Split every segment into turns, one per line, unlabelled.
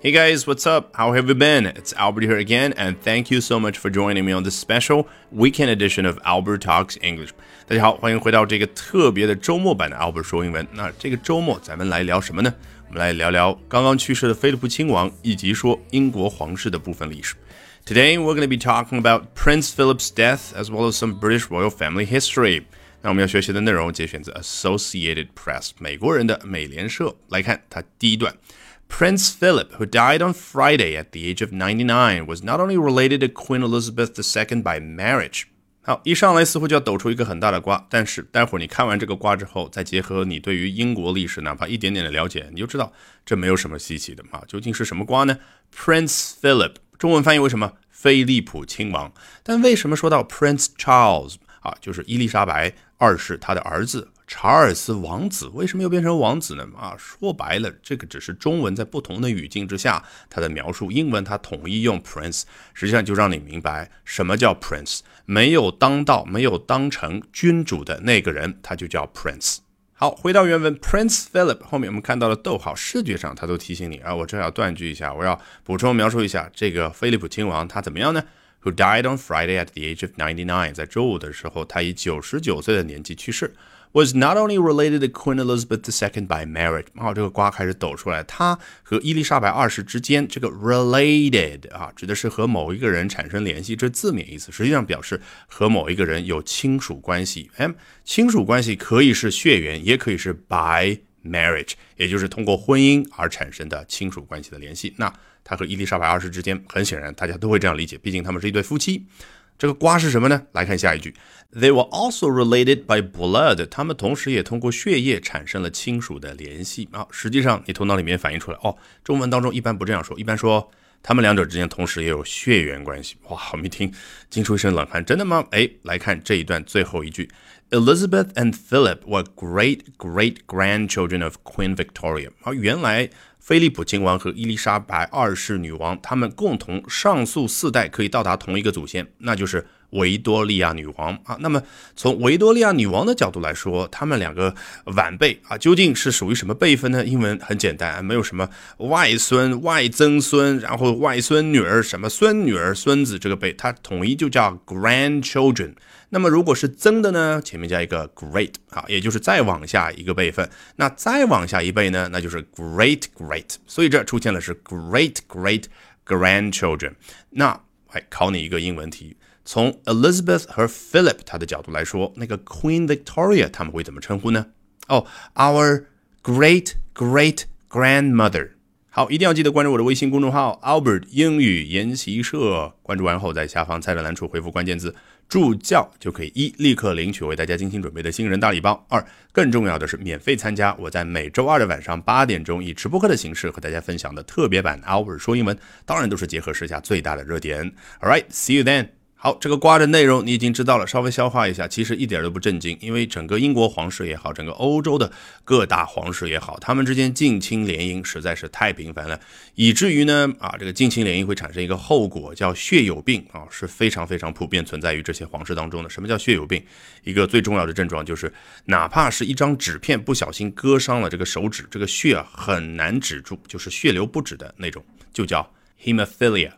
Hey guys, what's up? How have you been? It's Albert here again, and thank you so much for joining me on this special weekend edition of Albert Talks English. 大家好，欢迎回到这个特别的周末版的 Albert 说英文。那这个周末咱们来聊什么呢？我们来聊聊刚刚去世的菲利普亲王，以及说英国皇室的部分历史。Today we're going to be talking about Prince Philip's death as well as some British royal family history. 那我们要学习的内容节选自 Associated Press 美国人的美联社。来看它第一段。 Prince Philip, who died on Friday at the age of 99, was not only related to Queen Elizabeth II by marriage. 好，一上来似乎就要抖出一个很大的瓜，但是待会儿你看完这个瓜之后，再结合你对于英国历史哪怕一点点的了解，你就知道这没有什么稀奇的啊。究竟是什么瓜呢？Prince Philip，中文翻译为什么？菲利普亲王。但为什么说到 Prince Charles 啊，就是伊丽莎白二世他的儿子？查尔斯王子为什么又变成王子呢？啊，说白了，这个只是中文在不同的语境之下它的描述。英文它统一用 prince，实际上就让你明白什么叫 prince。没有当到、没有当成君主的那个人，他就叫 prince。好，回到原文，Prince Philip 后面我们看到了逗号，视觉上它都提醒你啊，我这要断句一下，我要补充描述一下这个菲利普亲王他怎么样呢？Who died on Friday at the age of ninety nine？在周五的时候，他以九十九岁的年纪去世。was not only related to Queen Elizabeth II by marriage，啊，这个瓜开始抖出来，他和伊丽莎白二世之间这个 related 啊，指的是和某一个人产生联系，这字面意思实际上表示和某一个人有亲属关系。哎，亲属关系可以是血缘，也可以是 by marriage，也就是通过婚姻而产生的亲属关系的联系。那他和伊丽莎白二世之间，很显然大家都会这样理解，毕竟他们是一对夫妻。这个瓜是什么呢？来看下一句，They were also related by blood。他们同时也通过血液产生了亲属的联系啊。实际上，你头脑里面反映出来哦，中文当中一般不这样说，一般说他们两者之间同时也有血缘关系。哇，我们一听惊出一身冷汗，真的吗？哎，来看这一段最后一句，Elizabeth and Philip were great great grandchildren of Queen Victoria。而，原来。菲利普亲王和伊丽莎白二世女王，他们共同上溯四代可以到达同一个祖先，那就是维多利亚女王啊。那么从维多利亚女王的角度来说，他们两个晚辈啊，究竟是属于什么辈分呢？英文很简单，没有什么外孙、外曾孙，然后外孙女儿、什么孙女儿、孙子这个辈，它统一就叫 grandchildren。那么如果是增的呢，前面加一个 great 啊，也就是再往下一个辈分。那再往下一辈呢，那就是 great great。所以这出现的是 great great grandchildren。那哎考你一个英文题，从 Elizabeth 和 Philip 他的角度来说，那个 Queen Victoria 他们会怎么称呼呢？哦，our great great grandmother。好，一定要记得关注我的微信公众号 Albert 英语研习社。关注完后，在下方菜单栏处回复关键字。助教就可以一立刻领取为大家精心准备的新人大礼包。二，更重要的是免费参加我在每周二的晚上八点钟以直播课的形式和大家分享的特别版 Hour 说英文，当然都是结合时下最大的热点。All right, see you then. 好，这个瓜的内容你已经知道了，稍微消化一下，其实一点都不震惊，因为整个英国皇室也好，整个欧洲的各大皇室也好，他们之间近亲联姻实在是太频繁了，以至于呢，啊，这个近亲联姻会产生一个后果，叫血友病啊，是非常非常普遍存在于这些皇室当中的。什么叫血友病？一个最重要的症状就是，哪怕是一张纸片不小心割伤了这个手指，这个血很难止住，就是血流不止的那种，就叫 hemophilia。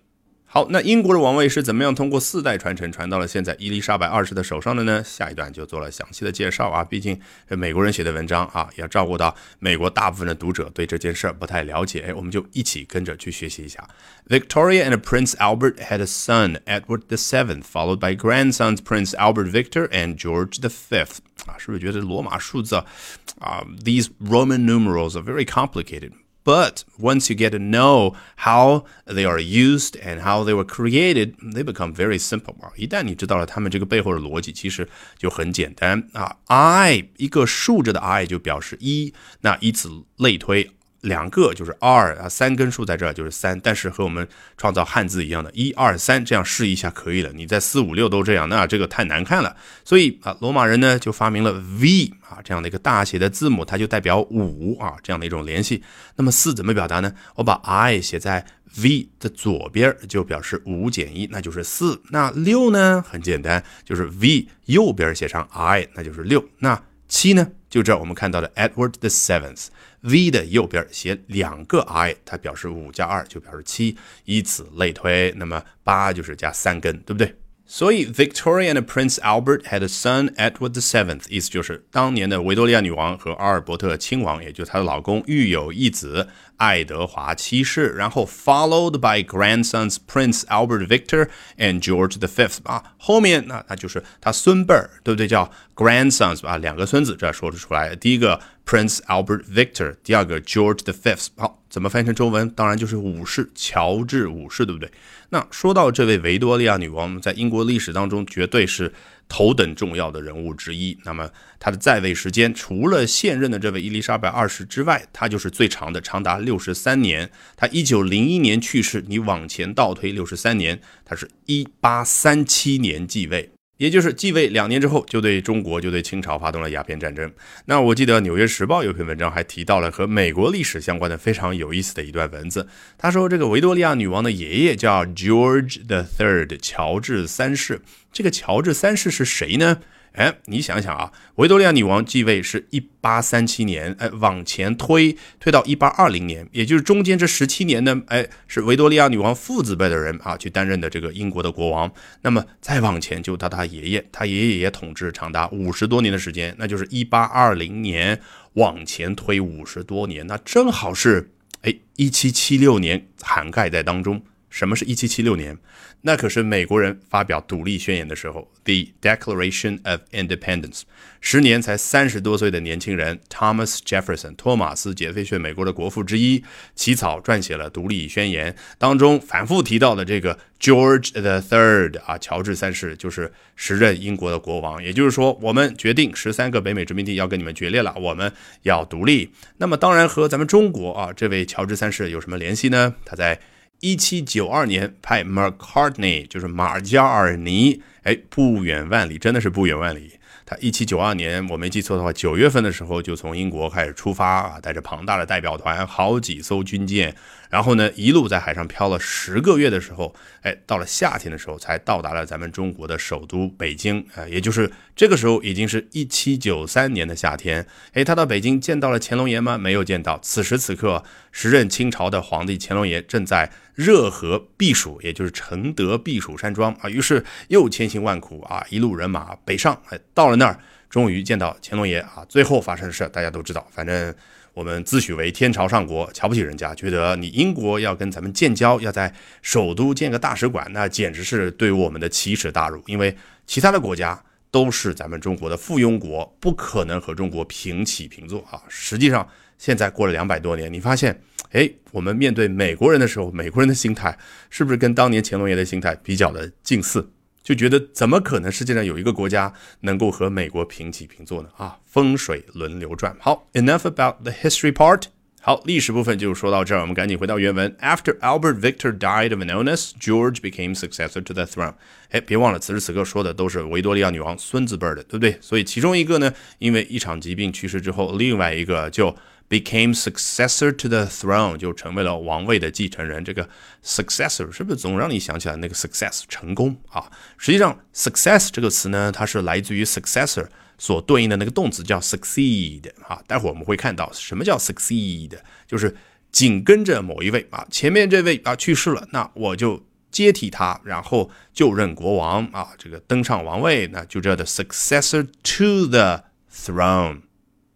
好，那英国的王位是怎么样通过四代传承传到了现在伊丽莎白二世的手上的呢？下一段就做了详细的介绍啊，毕竟美国人写的文章啊，要照顾到美国大部分的读者对这件事儿不太了解，哎，我们就一起跟着去学习一下。Victoria and Prince Albert had a son, Edward the Seventh, followed by grandsons Prince Albert Victor and George the Fifth。啊，是不是觉得罗马数字啊？These Roman numerals are very complicated. But once you get to know how they are used and how they were created, they become very simple 啊。一旦你知道了它们这个背后的逻辑，其实就很简单啊。I 一个竖着的 I 就表示一，那以此类推。 两个就是二啊，三根数在这儿就是三，但是和我们创造汉字一样的，一二三这样试一下可以了。你在四五六都这样，那这个太难看了。所以啊，罗马人呢就发明了 V 啊这样的一个大写的字母，它就代表五啊这样的一种联系。那么四怎么表达呢？我把 I 写在 V 的左边，就表示五减一，那就是四。那六呢？很简单，就是 V 右边写上 I，那就是六。那七呢？就这我们看到的 Edward the Seventh，V 的右边写两个 I，它表示五加二就表示七，以此类推，那么八就是加三根，对不对？所以，Victoria and Prince Albert had a son Edward the Seventh，意思就是当年的维多利亚女王和阿尔伯特亲王，也就是她的老公，育有一子爱德华七世，然后 followed by grandsons Prince Albert Victor and George the Fifth 啊，后面那那就是他孙辈儿，对不对？叫 grandsons 啊，两个孙子，这说得出来。第一个 Prince Albert Victor，第二个 George the Fifth，好。怎么翻译成中文？当然就是武士，乔治武士，对不对？那说到这位维多利亚女王，在英国历史当中绝对是头等重要的人物之一。那么他的在位时间，除了现任的这位伊丽莎白二世之外，他就是最长的，长达六十三年。他一九零一年去世，你往前倒推六十三年，他是一八三七年继位。也就是继位两年之后，就对中国就对清朝发动了鸦片战争。那我记得《纽约时报》有篇文章还提到了和美国历史相关的非常有意思的一段文字。他说，这个维多利亚女王的爷爷叫 George the Third，乔治三世。这个乔治三世是谁呢？哎，你想想啊，维多利亚女王继位是一八三七年，哎，往前推推到一八二零年，也就是中间这十七年呢，哎，是维多利亚女王父子辈的人啊去担任的这个英国的国王。那么再往前就到他爷爷，他爷爷也统治长达五十多年的时间，那就是一八二零年往前推五十多年，那正好是哎一七七六年涵盖在当中。什么是一七七六年？那可是美国人发表独立宣言的时候，The Declaration of Independence。时年才三十多岁的年轻人 Thomas Jefferson 托马斯杰斐逊，美国的国父之一，起草撰写了独立宣言，当中反复提到的这个 George the Third 啊，乔治三世就是时任英国的国王。也就是说，我们决定十三个北美殖民地要跟你们决裂了，我们要独立。那么当然和咱们中国啊，这位乔治三世有什么联系呢？他在一七九二年派 Macartney，就是马加尔尼，哎，不远万里，真的是不远万里。他一七九二年，我没记错的话，九月份的时候就从英国开始出发啊，带着庞大的代表团，好几艘军舰，然后呢，一路在海上漂了十个月的时候，哎，到了夏天的时候才到达了咱们中国的首都北京啊，也就是这个时候已经是一七九三年的夏天。哎，他到北京见到了乾隆爷吗？没有见到。此时此刻，时任清朝的皇帝乾隆爷正在热河避暑，也就是承德避暑山庄啊，于是又千辛万苦啊，一路人马北上，哎，到了。那儿终于见到乾隆爷啊！最后发生的事大家都知道，反正我们自诩为天朝上国，瞧不起人家，觉得你英国要跟咱们建交，要在首都建个大使馆，那简直是对我们的奇耻大辱。因为其他的国家都是咱们中国的附庸国，不可能和中国平起平坐啊！实际上，现在过了两百多年，你发现，哎，我们面对美国人的时候，美国人的心态是不是跟当年乾隆爷的心态比较的近似？就觉得怎么可能世界上有一个国家能够和美国平起平坐呢？啊，风水轮流转。好，enough about the history part。好，历史部分就说到这儿，我们赶紧回到原文。After Albert Victor died of an illness, George became successor to the throne。哎，别忘了，此时此刻说的都是维多利亚女王孙子辈的，对不对？所以其中一个呢，因为一场疾病去世之后，另外一个就。Became successor to the throne，就成为了王位的继承人。这个 successor 是不是总让你想起来那个 success 成功啊？实际上，success 这个词呢，它是来自于 successor 所对应的那个动词叫 succeed 啊。待会儿我们会看到什么叫 succeed，就是紧跟着某一位啊，前面这位啊去世了，那我就接替他，然后就任国王啊，这个登上王位，那就叫的 successor to the throne。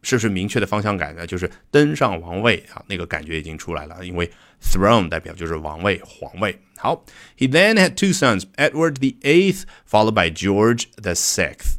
是不是明确的方向感呢？就是登上王位啊，那个感觉已经出来了。因为 throne 代表就是王位、皇位。好，He then had two sons, Edward the Eighth, followed by George the Sixth.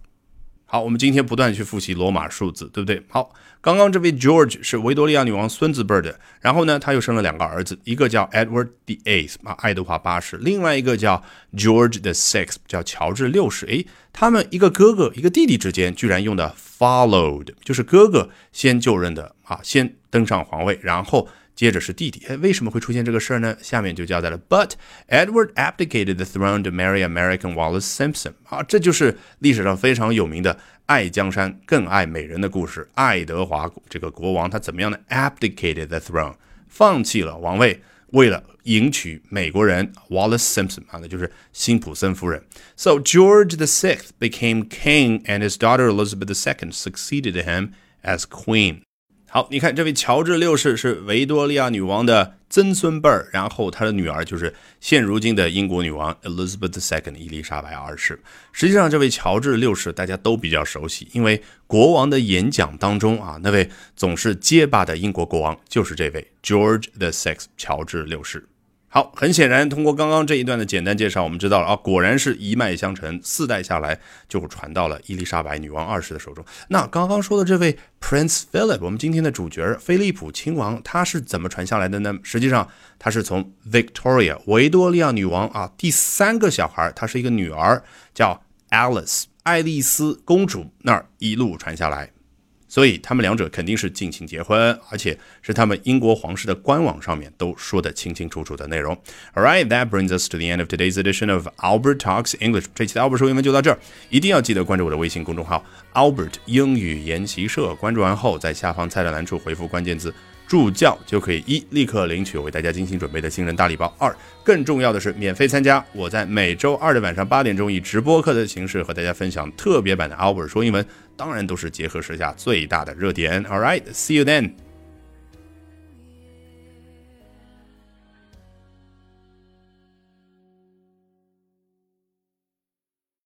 好，我们今天不断去复习罗马数字，对不对？好，刚刚这位 George 是维多利亚女王孙子辈的，然后呢，他又生了两个儿子，一个叫 Edward the Eighth 啊，爱德华八世，另外一个叫 George the Sixth，叫乔治六世。诶，他们一个哥哥一个弟弟之间居然用的 followed，就是哥哥先就任的啊，先登上皇位，然后。接着是弟弟，哎，为什么会出现这个事儿呢？下面就交代了。But Edward abdicated the throne to marry American Wallace Simpson。啊，这就是历史上非常有名的爱江山更爱美人的故事。爱德华这个国王他怎么样呢？Abdicated the throne，放弃了王位，为了迎娶美国人 Wallace Simpson 啊，那就是辛普森夫人。So George the Sixth became king, and his daughter Elizabeth II succeeded him as queen。 好，你看这位乔治六世是维多利亚女王的曾孙辈儿，然后他的女儿就是现如今的英国女王 Elizabeth II 伊丽莎白二世。实际上，这位乔治六世大家都比较熟悉，因为国王的演讲当中啊，那位总是结巴的英国国王就是这位 George the six 乔治六世。好，很显然，通过刚刚这一段的简单介绍，我们知道了啊，果然是一脉相承，四代下来就传到了伊丽莎白女王二世的手中。那刚刚说的这位 Prince Philip，我们今天的主角菲利普亲王，他是怎么传下来的呢？实际上，他是从 Victoria 维多利亚女王啊第三个小孩，她是一个女儿，叫 Alice 爱丽丝公主那儿一路传下来。所以他们两者肯定是近亲结婚，而且是他们英国皇室的官网上面都说得清清楚楚的内容。All right, that brings us to the end of today's edition of Albert Talks English。这期的 Albert 说英文就到这儿，一定要记得关注我的微信公众号 Albert 英语研习社。关注完后，在下方菜单栏处回复关键字。助教就可以一立刻领取为大家精心准备的新人大礼包。二，更重要的是免费参加我在每周二的晚上八点钟以直播课的形式和大家分享特别版的 Albert 说英文，当然都是结合时下最大的热点。All right, see you then.